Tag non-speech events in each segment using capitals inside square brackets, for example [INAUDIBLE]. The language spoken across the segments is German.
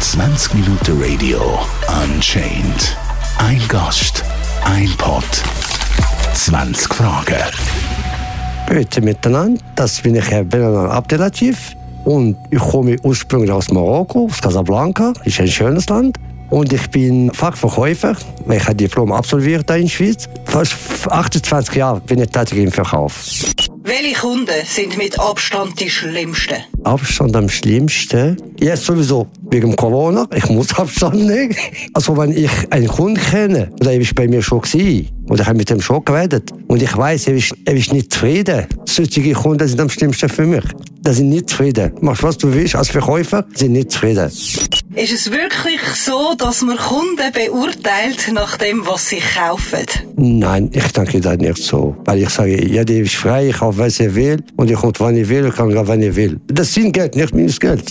20 Minuten Radio Unchained. Ein Gast, ein Pod, 20 Fragen. Grüezi miteinander, das bin ich Herr Benanan Abdelatif und ich komme ursprünglich aus Marokko, aus Casablanca, ist ein schönes Land. Und ich bin Fachverkäufer, ich habe Diplom absolviert in der Schweiz. Fast 28 Jahre bin ich tätig im Verkauf. Welche Kunden sind mit Abstand die schlimmsten? Abstand am schlimmsten? Jetzt sowieso wegen Corona. Ich muss [LAUGHS] Abstand nehmen. Also wenn ich einen Kunden kenne, oder er war bei mir schon gewesen, oder ich habe mit dem schon geredet, und ich weiß, er ist, er ist nicht zufrieden. Solche Kunden sind am schlimmsten für mich. Die sind nicht zufrieden. Machst was du willst als Verkäufer, sind nicht zufrieden. Ist es wirklich so, dass man Kunden beurteilt nach dem, was sie kaufen? Nein, ich denke das nicht so. Weil ich sage, jeder ist frei, ich kaufe, was er will, und ich komme, wann ich will, und kann gehen, wann ich will. Das sind Geld, nicht mein Geld.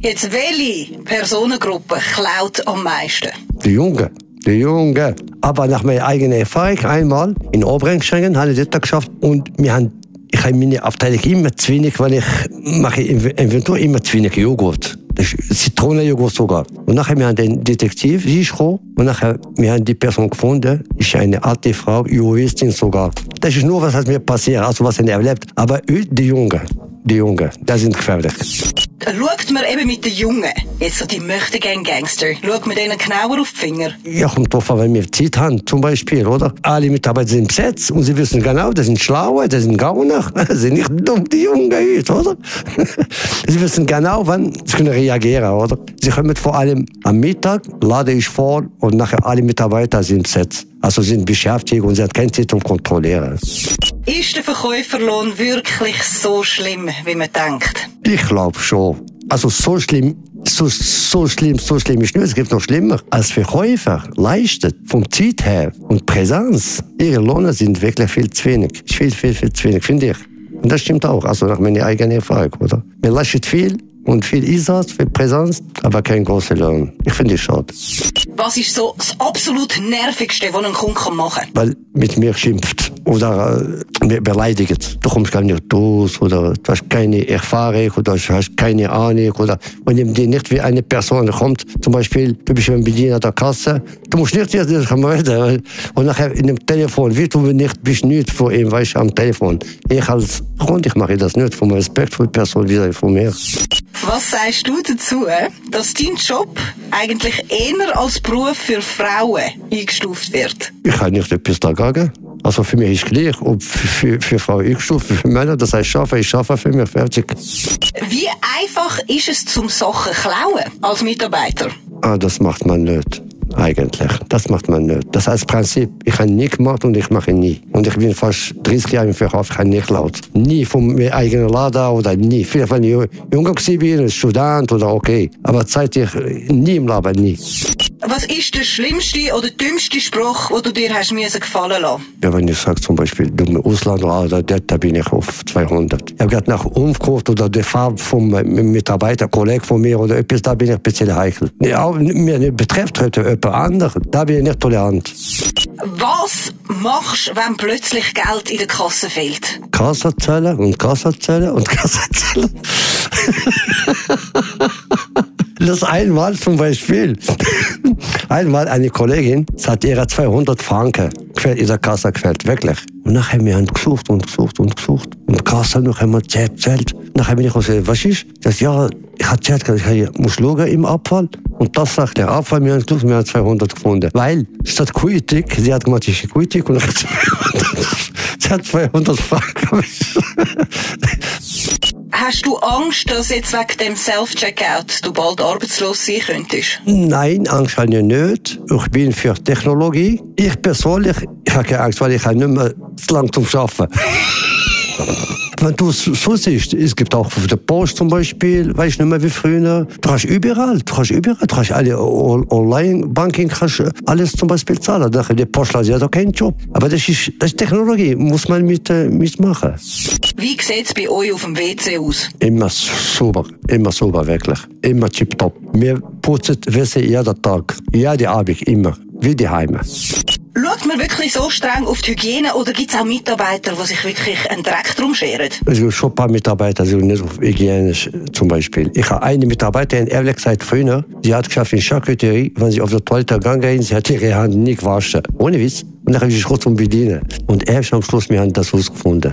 Jetzt, welche Personengruppe klaut am meisten? Die Jungen. Die Jungen. Aber nach meiner eigenen Erfahrung, einmal in Oberengschengen, habe ich das geschafft, und wir haben ich habe meine Abteilung immer zu wenig, weil ich mache im Inventur immer zu wenig Joghurt. Zitronenjoghurt sogar. Und nachher wir haben den Detektiv, sie ist gekommen, und nachher wir haben die Person gefunden, ist eine alte Frau, Juristin sogar. Das ist nur was, was mir passiert, also was er erlebt. Aber die Jungen, die Jungen, das sind gefährlich. Schaut man eben mit den Jungen, jetzt so die möchten gern Gangster, schaut man denen genauer auf die Finger? Ja, kommt drauf an, wenn wir Zeit haben, zum Beispiel, oder? Alle Mitarbeiter sind besetzt und sie wissen genau, das sind Schlaue, das sind Gauner, das [LAUGHS] sind nicht dumm, die Jungen heute, oder? [LAUGHS] sie wissen genau, wann sie können reagieren, oder? Sie kommen vor allem am Mittag, lade ich vor und nachher alle Mitarbeiter sind besetzt. Also sind beschäftigt und sie hat keine Zeit zum Kontrollieren. Ist der Verkäuferlohn wirklich so schlimm, wie man denkt? Ich glaube schon. Also so schlimm, so, so schlimm, so schlimm ist nicht. Es gibt noch schlimmer. Als Verkäufer leistet vom Zeit her und Präsenz, ihre Lohne sind wirklich viel zu wenig. Viel, viel, viel zu wenig, finde ich. Und das stimmt auch, also nach meiner eigenen Erfahrung, oder? Wir leisten viel und viel Einsatz, viel Präsenz, aber kein großer Lohn. Ich finde es schade. Was ist so das absolut Nervigste, was ein Kunde machen kann? Weil mit mir schimpft oder äh, beleidigt. Du kommst gar nicht raus oder du hast keine Erfahrung oder du hast keine Ahnung oder wenn dir nicht wie eine Person kommt, zum Beispiel, du bist ein Bediener der Kasse, du musst nicht jetzt reden und nachher in dem Telefon, wie du nicht bist nicht vor ihm, weißt am Telefon. Ich als Kunde, ich mache das nicht vom Respekt für die Person wie von mir. Was sagst du dazu, dass dein Job eigentlich eher als Beruf für Frauen eingestuft wird? Ich kann nicht etwas dagegen. Also für mich ist gleich, ob für, für Frauen eingestuft, für Männer, das heißt schaffen, ich schaffe für mich, fertig. Wie einfach ist es zum Sachen klauen als Mitarbeiter? Ah, das macht man nicht. Eigentlich. Das macht man nicht. Das heißt Prinzip, ich habe nie gemacht und ich mache nie. Und ich bin fast 30 Jahre im Verkauf, ich habe nie geklaut. Nie von meinem eigenen Laden oder nie. Vielleicht, wenn ich jünger war, Student oder okay. Aber zeitlich nie im Leben, nie. Was ist der schlimmste oder dümmste Spruch, den du dir hast müssen gefallen lassen? Ja, wenn ich sage zum Beispiel, dumme Auslandlader, da bin ich auf 200. Ich habe gerade nach Umkunft oder der Farbe vom Mitarbeiter, Kollege von mir oder etwas, da bin ich ein bisschen heikel. Ja, mir betrifft heute jemand anderen, da bin ich nicht tolerant. Was machst du, wenn plötzlich Geld in der Kasse fehlt? Kasse zählen und Kasse zählen und [LAUGHS] Kasse zählen. Das einmal zum Beispiel. Einmal eine Kollegin, hat ihre 200 Franken in der Kasse gefällt, wirklich. Und nachher wir haben gesucht und gesucht und gesucht. Und die Kasse noch einmal zählt, zählt. Nachher bin ich gesagt, was ist? Das ja, ich habe zählt, ich muss schauen im Abfall. Und das sagt der Abfall, wir haben gesucht, wir haben 200 gefunden. Weil, statt Quitik, sie hat gemacht, ich Quitik und [LAUGHS] sie hat 200 Franken. [LAUGHS] Hast du Angst, dass jetzt wegen dem Self-Checkout du bald arbeitslos sein könntest? Nein, Angst habe ich nicht. Ich bin für Technologie. Ich persönlich ich habe keine Angst, weil ich habe nicht mehr zu lang zum Arbeiten. [LAUGHS] Wenn du es so siehst, es gibt auch auf der Post zum Beispiel, weißt du nicht mehr wie früher, du hast überall, du hast überall, du hast alle Online-Banking, kannst alles zum Beispiel zahlen. Die Post hat ja keinen Job. Aber das ist, das ist Technologie, muss man mit, äh, mitmachen. Wie sieht es bei euch auf dem WC aus? Immer super, immer super, wirklich. Immer tipptopp. Wir putzen WC jeden Tag, jede Abend, immer, wie die Heime. Schaut man wirklich so streng auf die Hygiene oder gibt es auch Mitarbeiter, die sich wirklich einen Dreck drum scheren? Es gibt schon ein paar Mitarbeiter, die nicht auf hygienisch zum Beispiel. Ich habe eine Mitarbeiterin, ehrlich gesagt, früher, sie hat geschafft in Charcuterie, wenn sie auf der Toilette gegangen ist, sie hat ihre Hand nicht gewaschen. Ohne Witz. Und dann habe ich mich zum Bedienen. Und erst am Schluss, wir haben das herausgefunden.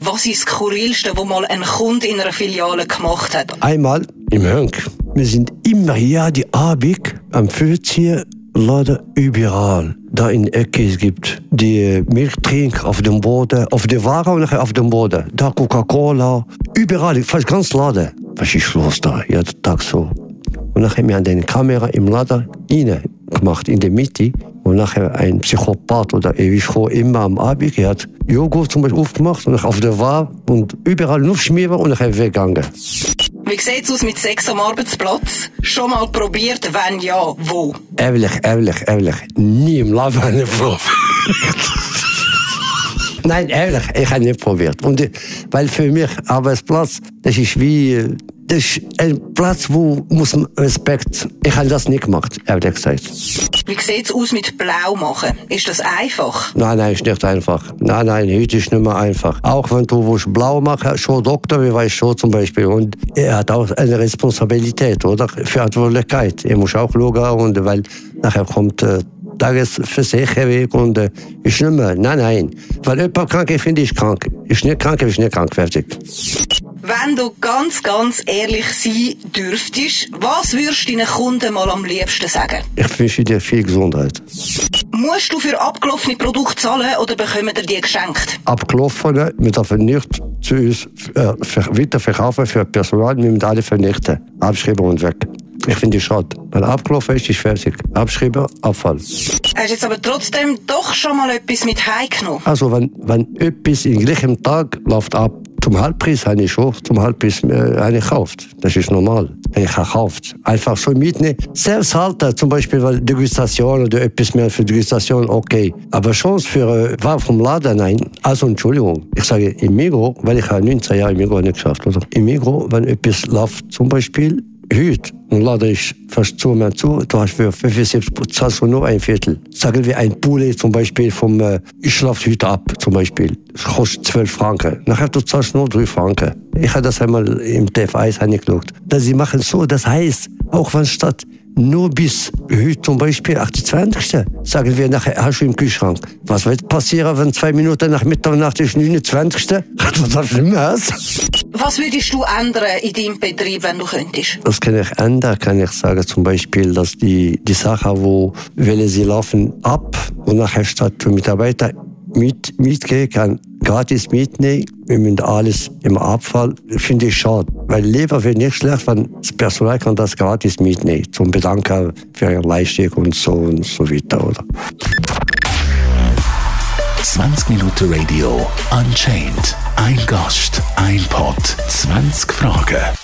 Was ist das Skurrilste, was mal ein Kunde in einer Filiale gemacht hat? Einmal im Hönk. Wir sind immer hier die Abend am 14 leider überall. Da in Ecke gibt die Milchtrink auf dem Boden, auf der Ware und auf dem Boden. Da Coca-Cola, überall, fast ganz Laden. Was ist los da? Jeden Tag so. Und nachher haben wir eine Kamera im Laden rein gemacht, in der Mitte. Und nachher ein Psychopath oder ewig immer am Abend, er hat Joghurt zum Beispiel aufgemacht und auf der Ware und überall nur schmieren und nachher weggegangen. Wie sieht's aus mit Sex am Arbeitsplatz? Schon mal probiert? Wenn ja, wo? Ehrlich, ehrlich, ehrlich. Nie im Leben eine Frau. [LAUGHS] Nein, ehrlich, ich habe nicht probiert. Und, weil für mich Arbeitsplatz, das ist wie, das ist ein Platz, wo muss man Respekt. Ich habe das nicht gemacht, ehrlich gesagt. Wie sieht's aus mit Blau machen? Ist das einfach? Nein, nein, ist nicht einfach. Nein, nein, heute ist nicht mehr einfach. Auch wenn du willst blau machen, schon Doktor, wie weiß schon zum Beispiel. Und er hat auch eine Responsabilität, oder? Verantwortlichkeit. Er muss auch schauen, und weil nachher kommt äh, Tagesversicherung und äh, ist nicht mehr. Nein, nein. Weil jemand krank ist, finde ich krank. Ist nicht krank, ist nicht krank, fertig. Wenn du ganz, ganz ehrlich sein dürftest, was würdest du deinen Kunden mal am liebsten sagen? Ich wünsche dir viel Gesundheit. Musst du für abgelaufene Produkte zahlen oder bekommen dir die geschenkt? Abgelaufene, wir dürfen nicht zu uns äh, weiterverkaufen für Personal, wir müssen alle vernichten. Abschreiben und weg. Ich finde es schade. Wenn abgelaufen ist, ist fertig. Abschreiben, Abfall. Hast du jetzt aber trotzdem doch schon mal etwas mit heimgenommen? Also, wenn, wenn etwas in gleichem Tag läuft ab, zum Halbpreis habe ich schon zum Halbpreis äh, eine gekauft. Das ist normal. Ich habe gekauft. Einfach so mitnehmen. Selbst halten, zum Beispiel weil Degustation oder etwas mehr für Degustation, okay. Aber schon für äh, war vom Laden, nein. Also Entschuldigung. Ich sage im Migro, weil ich habe 19 Jahre im Migro nicht geschafft. Oder? Im Migro, wenn etwas läuft, zum Beispiel heute, und lade ich fast zu mir zu, du hast für 75 zahlst du nur ein Viertel. Sagen wir ein Poulet zum Beispiel vom, äh, ich schlafe heute ab, zum Beispiel. Das kostet 12 Franken. Nachher du zahlst nur 3 Franken. Ich habe das einmal im TF1 angeschaut. Dass sie machen so, das heißt, auch wenn statt nur bis heute zum Beispiel 28. Sagen wir nachher, hast du im Kühlschrank. Was wird passieren, wenn zwei Minuten nach Mitternacht ist 29. [LAUGHS] Was schlimmer Was würdest du ändern in deinem Betrieb, wenn du könntest? Das kann ich ändern, kann ich sagen zum Beispiel, dass die, die Sachen, wo, wenn sie laufen, ab und nachher statt für Mitarbeiter mit, mitgehen kann, gratis mitnehmen. Wir müssen alles im Abfall. Finde ich schade. Weil lieber wäre nicht schlecht, wenn das Personal kann das gratis mitnehmen. Zum Bedanken für ihre Leistung und so und so weiter, oder? 20 Minuten Radio Unchained. Ein Gast, ein Pod, 20 Fragen.